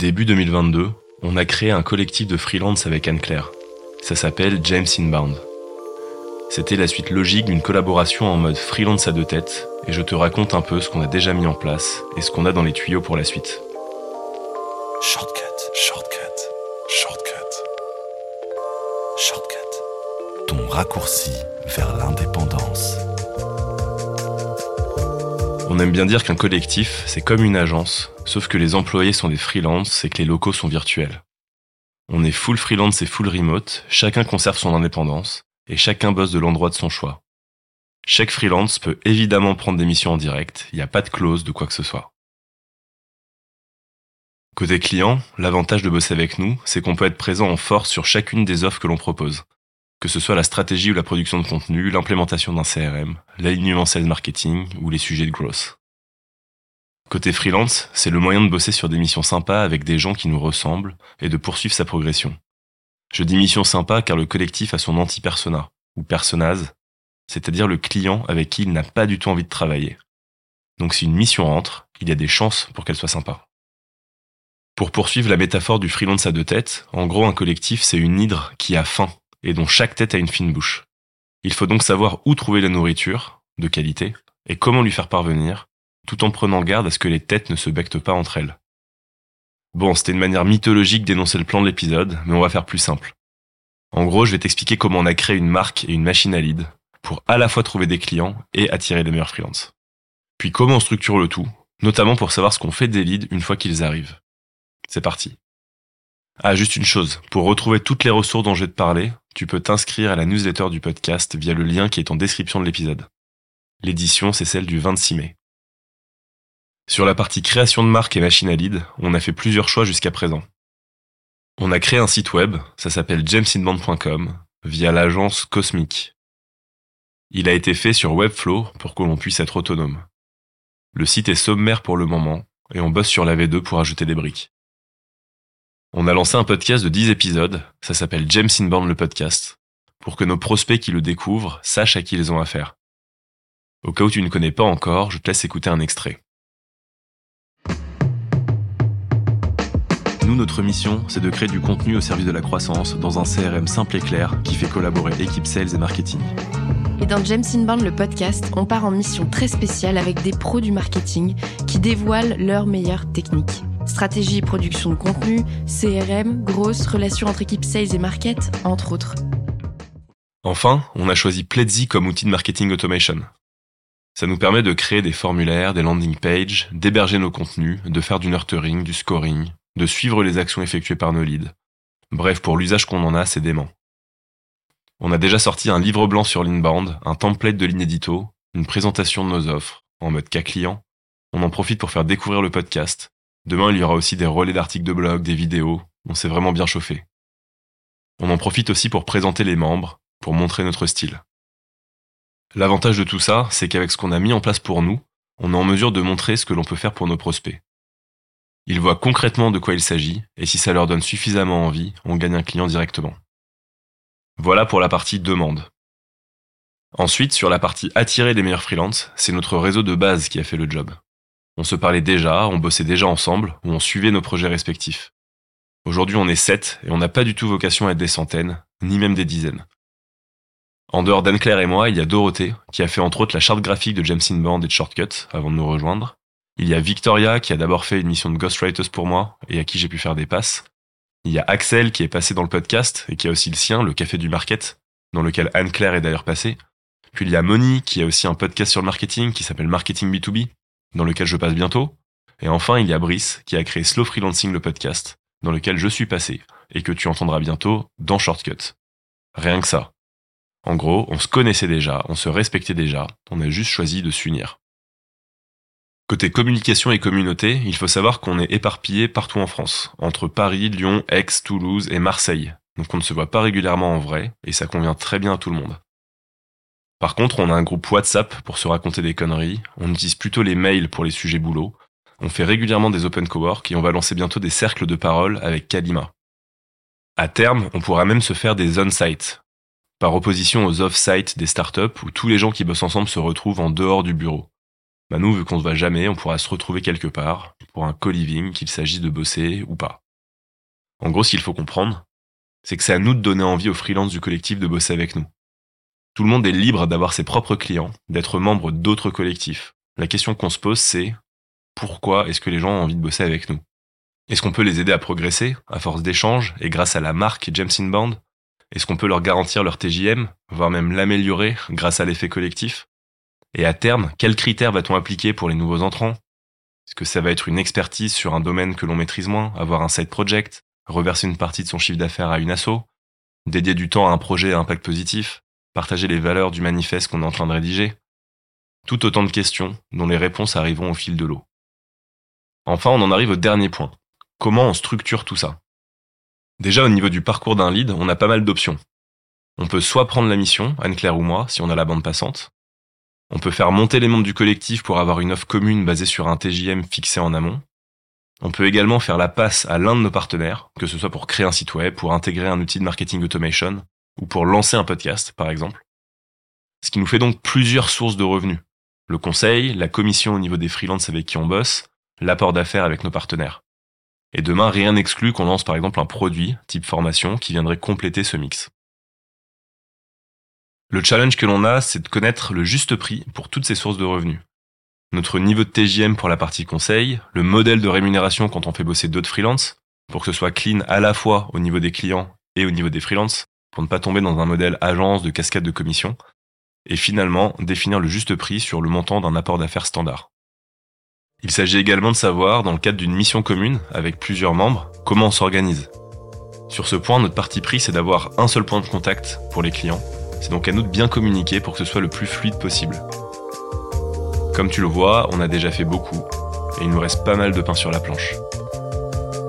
Début 2022, on a créé un collectif de freelance avec Anne-Claire. Ça s'appelle James Inbound. C'était la suite logique d'une collaboration en mode freelance à deux têtes, et je te raconte un peu ce qu'on a déjà mis en place et ce qu'on a dans les tuyaux pour la suite. Shortcut, shortcut, shortcut. Shortcut. Ton raccourci vers l'indépendance. On aime bien dire qu'un collectif, c'est comme une agence, sauf que les employés sont des freelances et que les locaux sont virtuels. On est full freelance et full remote, chacun conserve son indépendance, et chacun bosse de l'endroit de son choix. Chaque freelance peut évidemment prendre des missions en direct, il n'y a pas de clause de quoi que ce soit. Côté client, l'avantage de bosser avec nous, c'est qu'on peut être présent en force sur chacune des offres que l'on propose. Que ce soit la stratégie ou la production de contenu, l'implémentation d'un CRM, l'alignement sales marketing ou les sujets de growth. Côté freelance, c'est le moyen de bosser sur des missions sympas avec des gens qui nous ressemblent et de poursuivre sa progression. Je dis mission sympa car le collectif a son anti-persona, ou personase, c'est-à-dire le client avec qui il n'a pas du tout envie de travailler. Donc si une mission rentre, il y a des chances pour qu'elle soit sympa. Pour poursuivre la métaphore du freelance à deux têtes, en gros un collectif c'est une hydre qui a faim et dont chaque tête a une fine bouche. Il faut donc savoir où trouver la nourriture, de qualité, et comment lui faire parvenir, tout en prenant garde à ce que les têtes ne se bectent pas entre elles. Bon, c'était une manière mythologique d'énoncer le plan de l'épisode, mais on va faire plus simple. En gros, je vais t'expliquer comment on a créé une marque et une machine à lead pour à la fois trouver des clients et attirer les meilleurs freelances. Puis comment on structure le tout, notamment pour savoir ce qu'on fait des leads une fois qu'ils arrivent. C'est parti. Ah, juste une chose, pour retrouver toutes les ressources dont je vais te parler, tu peux t'inscrire à la newsletter du podcast via le lien qui est en description de l'épisode. L'édition, c'est celle du 26 mai. Sur la partie création de marque et machine à lead, on a fait plusieurs choix jusqu'à présent. On a créé un site web, ça s'appelle jamesinband.com, via l'agence Cosmic. Il a été fait sur Webflow pour que l'on puisse être autonome. Le site est sommaire pour le moment, et on bosse sur la V2 pour ajouter des briques. On a lancé un podcast de 10 épisodes, ça s'appelle James Inbound le podcast, pour que nos prospects qui le découvrent sachent à qui ils ont affaire. Au cas où tu ne connais pas encore, je te laisse écouter un extrait. Nous, notre mission, c'est de créer du contenu au service de la croissance dans un CRM simple et clair qui fait collaborer équipe sales et marketing. Et dans James Inbound, le podcast, on part en mission très spéciale avec des pros du marketing qui dévoilent leurs meilleures techniques. Stratégie et production de contenu, CRM, grosses relations entre équipes sales et market, entre autres. Enfin, on a choisi Pledzi comme outil de marketing automation. Ça nous permet de créer des formulaires, des landing pages, d'héberger nos contenus, de faire du nurturing, du scoring, de suivre les actions effectuées par nos leads. Bref, pour l'usage qu'on en a, c'est dément. On a déjà sorti un livre blanc sur l'inbound, un template de l'inédito, une présentation de nos offres, en mode cas client. On en profite pour faire découvrir le podcast. Demain, il y aura aussi des relais d'articles de blog, des vidéos. On s'est vraiment bien chauffé. On en profite aussi pour présenter les membres, pour montrer notre style. L'avantage de tout ça, c'est qu'avec ce qu'on a mis en place pour nous, on est en mesure de montrer ce que l'on peut faire pour nos prospects. Ils voient concrètement de quoi il s'agit, et si ça leur donne suffisamment envie, on gagne un client directement. Voilà pour la partie demande. Ensuite, sur la partie attirer les meilleurs freelances, c'est notre réseau de base qui a fait le job. On se parlait déjà, on bossait déjà ensemble, ou on suivait nos projets respectifs. Aujourd'hui, on est sept, et on n'a pas du tout vocation à être des centaines, ni même des dizaines. En dehors d'Anne-Claire et moi, il y a Dorothée, qui a fait entre autres la charte graphique de James Inbound et de Shortcut avant de nous rejoindre. Il y a Victoria, qui a d'abord fait une mission de ghostwriters pour moi, et à qui j'ai pu faire des passes. Il y a Axel, qui est passé dans le podcast, et qui a aussi le sien, le Café du Market, dans lequel Anne-Claire est d'ailleurs passée. Puis il y a Moni, qui a aussi un podcast sur le marketing, qui s'appelle Marketing B2B, dans lequel je passe bientôt. Et enfin, il y a Brice, qui a créé Slow Freelancing, le podcast, dans lequel je suis passé, et que tu entendras bientôt dans Shortcut. Rien que ça. En gros, on se connaissait déjà, on se respectait déjà, on a juste choisi de s'unir. Côté communication et communauté, il faut savoir qu'on est éparpillé partout en France, entre Paris, Lyon, Aix, Toulouse et Marseille. Donc on ne se voit pas régulièrement en vrai, et ça convient très bien à tout le monde. Par contre, on a un groupe WhatsApp pour se raconter des conneries, on utilise plutôt les mails pour les sujets boulot, on fait régulièrement des open cowork et on va lancer bientôt des cercles de parole avec Kalima. À terme, on pourra même se faire des on-site, par opposition aux off-site des startups où tous les gens qui bossent ensemble se retrouvent en dehors du bureau. Bah nous, vu qu'on se va jamais, on pourra se retrouver quelque part, pour un co-living, qu'il s'agisse de bosser ou pas. En gros, ce qu'il faut comprendre, c'est que c'est à nous de donner envie aux freelances du collectif de bosser avec nous. Tout le monde est libre d'avoir ses propres clients, d'être membre d'autres collectifs. La question qu'on se pose, c'est pourquoi est-ce que les gens ont envie de bosser avec nous? Est-ce qu'on peut les aider à progresser à force d'échanges et grâce à la marque James Inbound Est-ce qu'on peut leur garantir leur TJM, voire même l'améliorer grâce à l'effet collectif? Et à terme, quels critères va-t-on appliquer pour les nouveaux entrants? Est-ce que ça va être une expertise sur un domaine que l'on maîtrise moins, avoir un side project, reverser une partie de son chiffre d'affaires à une asso, dédier du temps à un projet à impact positif, partager les valeurs du manifeste qu'on est en train de rédiger Tout autant de questions dont les réponses arriveront au fil de l'eau. Enfin, on en arrive au dernier point. Comment on structure tout ça? Déjà, au niveau du parcours d'un lead, on a pas mal d'options. On peut soit prendre la mission, Anne-Claire ou moi, si on a la bande passante. On peut faire monter les membres du collectif pour avoir une offre commune basée sur un TJM fixé en amont. On peut également faire la passe à l'un de nos partenaires, que ce soit pour créer un site web, pour intégrer un outil de marketing automation, ou pour lancer un podcast, par exemple. Ce qui nous fait donc plusieurs sources de revenus. Le conseil, la commission au niveau des freelances avec qui on bosse, l'apport d'affaires avec nos partenaires. Et demain, rien n'exclut qu'on lance par exemple un produit, type formation, qui viendrait compléter ce mix. Le challenge que l'on a, c'est de connaître le juste prix pour toutes ces sources de revenus. Notre niveau de TJM pour la partie conseil, le modèle de rémunération quand on fait bosser d'autres freelances, pour que ce soit clean à la fois au niveau des clients et au niveau des freelances, pour ne pas tomber dans un modèle agence de cascade de commission, et finalement définir le juste prix sur le montant d'un apport d'affaires standard. Il s'agit également de savoir, dans le cadre d'une mission commune, avec plusieurs membres, comment on s'organise. Sur ce point, notre parti pris, c'est d'avoir un seul point de contact pour les clients. C'est donc à nous de bien communiquer pour que ce soit le plus fluide possible. Comme tu le vois, on a déjà fait beaucoup, et il nous reste pas mal de pain sur la planche.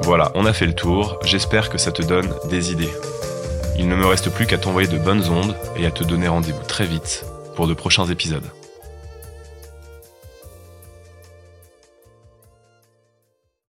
Voilà, on a fait le tour, j'espère que ça te donne des idées. Il ne me reste plus qu'à t'envoyer de bonnes ondes et à te donner rendez-vous très vite pour de prochains épisodes.